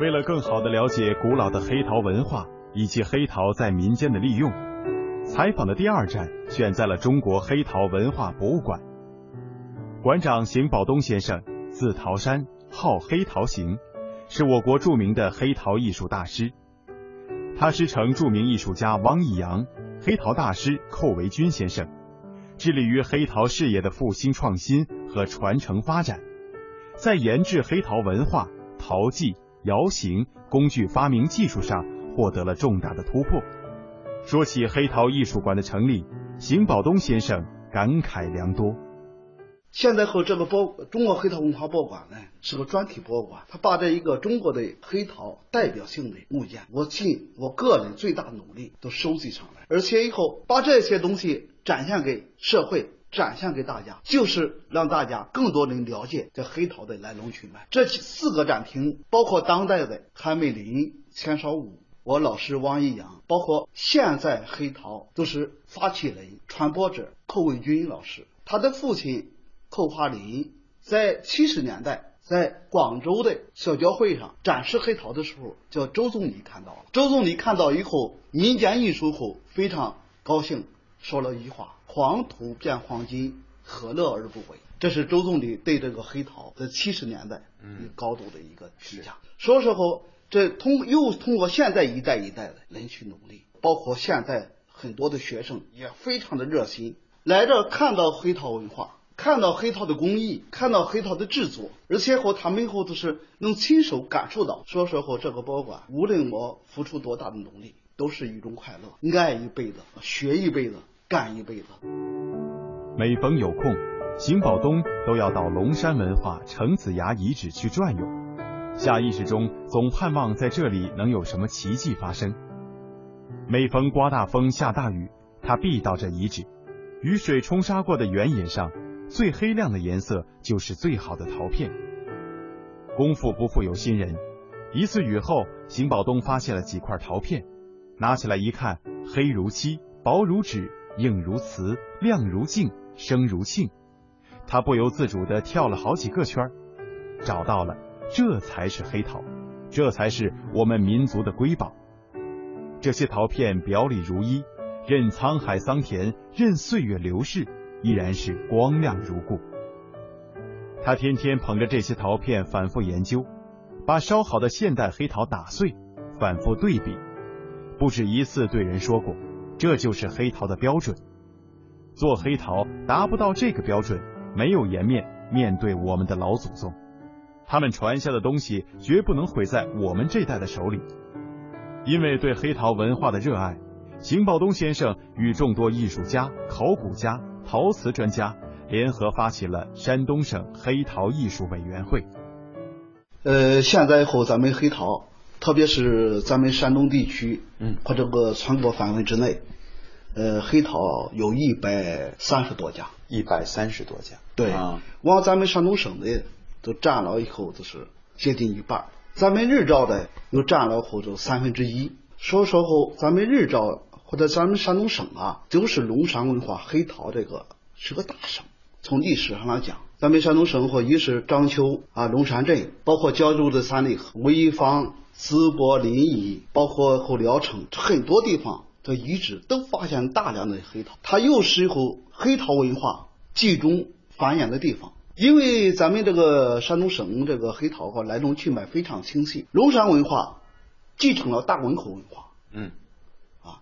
为了更好的了解古老的黑陶文化以及黑陶在民间的利用，采访的第二站选在了中国黑陶文化博物馆。馆长邢宝东先生，字陶山，号黑陶行，是我国著名的黑陶艺术大师。他师承著名艺术家汪义扬、黑陶大师寇维钧先生，致力于黑陶事业的复兴创新和传承发展，在研制黑陶文化、陶技、窑形、工具发明技术上获得了重大的突破。说起黑陶艺术馆的成立，邢宝东先生感慨良多。现在和这个博中国黑陶文化博物馆呢是个专题博物馆，它把这一个中国的黑陶代表性的物件，我尽我个人最大努力都收集上来，而且以后把这些东西展现给社会，展现给大家，就是让大家更多人了解这黑陶的来龙去脉。这四个展厅包括当代的韩美林、钱绍武，我老师汪一阳，包括现在黑陶都是发起人、传播者寇卫军老师，他的父亲。寇华林在七十年代在广州的小交会上展示黑陶的时候，叫周总理看到了。周总理看到以后，民间艺术后非常高兴，说了一句话：“黄土变黄金，何乐而不为？”这是周总理对这个黑陶在七十年代嗯高度的一个评价。说时候，这通又通过现在一代一代的人去努力，包括现在很多的学生也非常的热心来这看到黑陶文化。看到黑陶的工艺，看到黑陶的制作，而且和他们以后都是能亲手感受到。说实话，这个博物馆无论我付出多大的努力，都是一种快乐，爱一辈子，学一辈子，干一辈子。每逢有空，邢宝东都要到龙山文化程子崖遗址去转悠，下意识中总盼望在这里能有什么奇迹发生。每逢刮大风、下大雨，他必到这遗址，雨水冲刷过的原野上。最黑亮的颜色就是最好的陶片。功夫不负有心人，一次雨后，邢宝东发现了几块陶片，拿起来一看，黑如漆，薄如纸，硬如瓷，亮如镜，声如磬。他不由自主地跳了好几个圈找到了，这才是黑陶，这才是我们民族的瑰宝。这些陶片表里如一，任沧海桑田，任岁月流逝。依然是光亮如故。他天天捧着这些陶片反复研究，把烧好的现代黑陶打碎，反复对比，不止一次对人说过，这就是黑陶的标准。做黑陶达不到这个标准，没有颜面面对我们的老祖宗。他们传下的东西绝不能毁在我们这代的手里。因为对黑陶文化的热爱，邢宝东先生与众多艺术家、考古家。陶瓷专家联合发起了山东省黑陶艺术委员会。呃，现在以后咱们黑陶，特别是咱们山东地区，嗯，和这个全国范围之内，呃，黑桃有一百三十多家。一百三十多家。对，往咱们山东省的都占了以后，就是接近一半。咱们日照的又占了后就三分之一。说说后，咱们日照。或者咱们山东省啊，就是龙山文化黑桃这个是个大省。从历史上来讲，咱们山东省或一是章丘啊、龙山镇，包括胶州的三里河、潍坊、淄博、临沂，包括后聊城，很多地方的遗址都发现大量的黑陶。它又是以后黑陶文化集中繁衍的地方。因为咱们这个山东省这个黑陶和来龙去脉非常清晰。龙山文化继承了大汶口文化，嗯。啊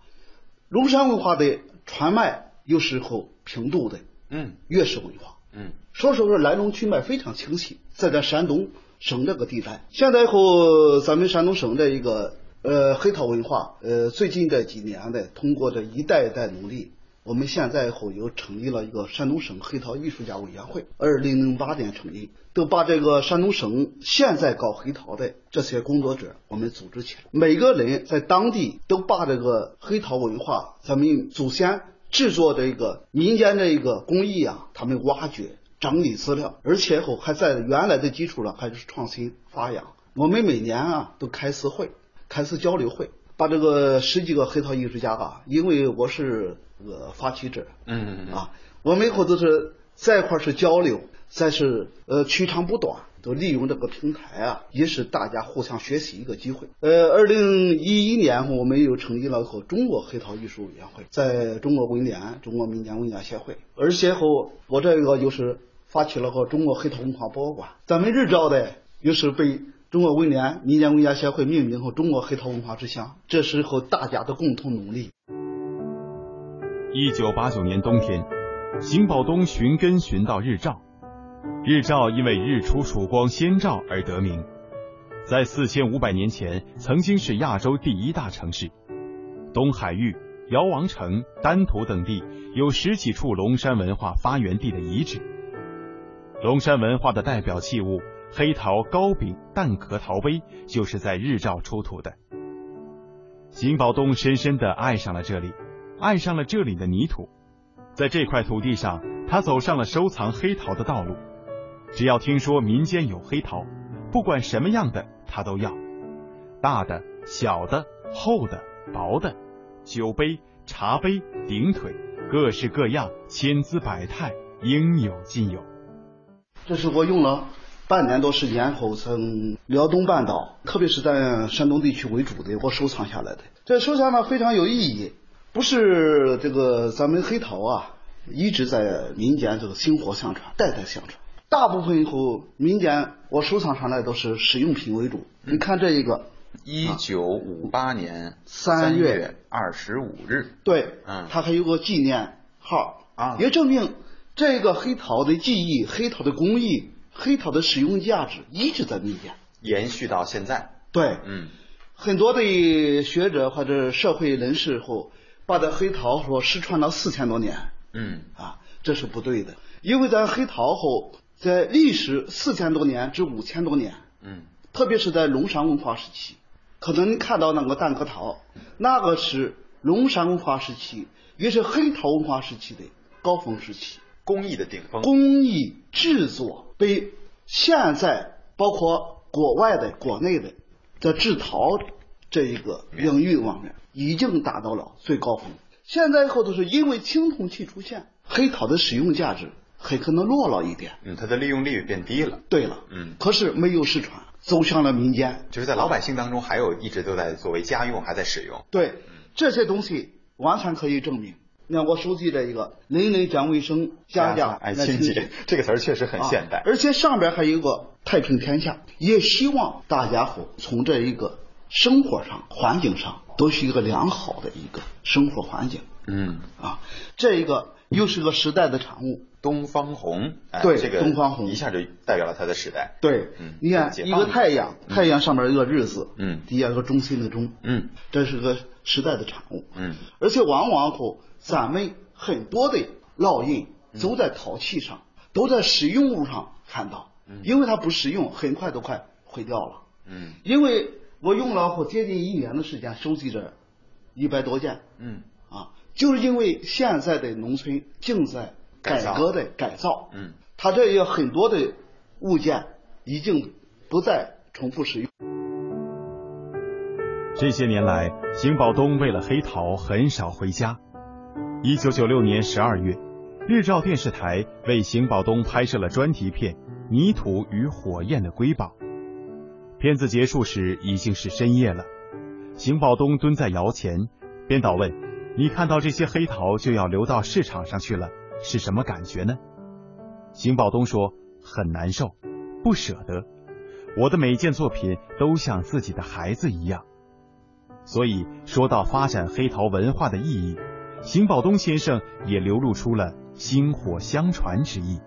龙山文化的传脉又是后平度的，嗯，越氏文化，嗯，所以说是来龙去脉非常清晰，在咱山东省这个地带。现在以后咱们山东省的一个呃黑陶文化，呃，最近这几年的通过这一代一代努力。我们现在后又成立了一个山东省黑陶艺术家委员会，二零零八年成立，都把这个山东省现在搞黑陶的这些工作者，我们组织起来，每个人在当地都把这个黑陶文化，咱们祖先制作的一个民间的一个工艺啊，他们挖掘、整理资料，而且后还在原来的基础上还是创新发扬。我们每年啊都开次会，开次交流会，把这个十几个黑陶艺术家啊，因为我是。呃发起者，嗯嗯啊，我们以后都是在一块是交流，再是呃取长补短，都利用这个平台啊，也是大家互相学习一个机会。呃，二零一一年我们又成立了和中国黑陶艺术委员会，在中国文联、中国民间文化协会，而且后我这个就是发起了个中国黑陶文化博物馆。咱们日照的又是被中国文联、民间文家协会命名后中国黑陶文化之乡，这时候大家的共同努力。一九八九年冬天，邢宝东寻根寻到日照。日照因为日出曙光先照而得名，在四千五百年前曾经是亚洲第一大城市。东海域、姚王城、丹徒等地有十几处龙山文化发源地的遗址。龙山文化的代表器物黑陶高柄蛋壳陶杯就是在日照出土的。邢宝东深深的爱上了这里。爱上了这里的泥土，在这块土地上，他走上了收藏黑陶的道路。只要听说民间有黑陶，不管什么样的他都要，大的、小的、厚的、薄的，酒杯、茶杯、顶腿，各式各样，千姿百态，应有尽有。这是我用了半年多时间后，从辽东半岛，特别是在山东地区为主的，我收藏下来的。这收藏呢非常有意义。不是这个，咱们黑陶啊，一直在民间这个薪火相传，代代相传。大部分以后民间我收藏上来都是使用品为主。你看这一个，一九五八年三月二十五日，对，嗯，它还有个纪念号啊，也证明这个黑陶的技艺、黑陶的工艺、黑陶的使用价值一直在民间延续到现在。对，嗯，很多的学者或者社会人士后。把这黑陶说失传了四千多年，嗯啊，这是不对的，因为咱黑陶后在历史四千多年至五千多年，嗯，特别是在龙山文化时期，可能你看到那个蛋壳陶，那个是龙山文化时期，也是黑陶文化时期的高峰时期，工艺的顶峰，工艺制作被现在包括国外的、国内的在制陶这一个领域方面。已经达到了最高峰。现在以后都是因为青铜器出现，黑陶的使用价值很可能落了一点。嗯，它的利用率变低了。对了，嗯，可是没有失传，走向了民间。就是在老百姓当中，还有一直都在作为家用，还在使用。对，这些东西完全可以证明。你看，我收集这一个“人人讲卫生，家家爱清洁”，这个词儿确实很现代。而且上边还有个“太平天下”，也希望大家伙从这一个生活上、环境上。都是一个良好的一个生活环境。嗯啊，这一个又是个时代的产物。东方红，哎对，这个东方红一下就代表了它的时代。对，嗯，你看一个太阳，太阳上面一个日子，嗯，底下一个中心的中，嗯，这是个时代的产物。嗯，而且往往后咱们很多的烙印都在陶器上，都在实用物上看到，因为它不实用，很快都快毁掉了。嗯，因为。我用了后接近一年的时间收集着一百多件，嗯，啊，就是因为现在的农村正在改革的改造，嗯，它这有很多的物件已经不再重复使用。这些年来，邢宝东为了黑陶很少回家。一九九六年十二月，日照电视台为邢宝东拍摄了专题片《泥土与火焰的瑰宝》。片子结束时已经是深夜了，邢宝东蹲在窑前，编导问：“你看到这些黑陶就要流到市场上去了，是什么感觉呢？”邢宝东说：“很难受，不舍得。我的每件作品都像自己的孩子一样。”所以说到发展黑陶文化的意义，邢宝东先生也流露出了薪火相传之意。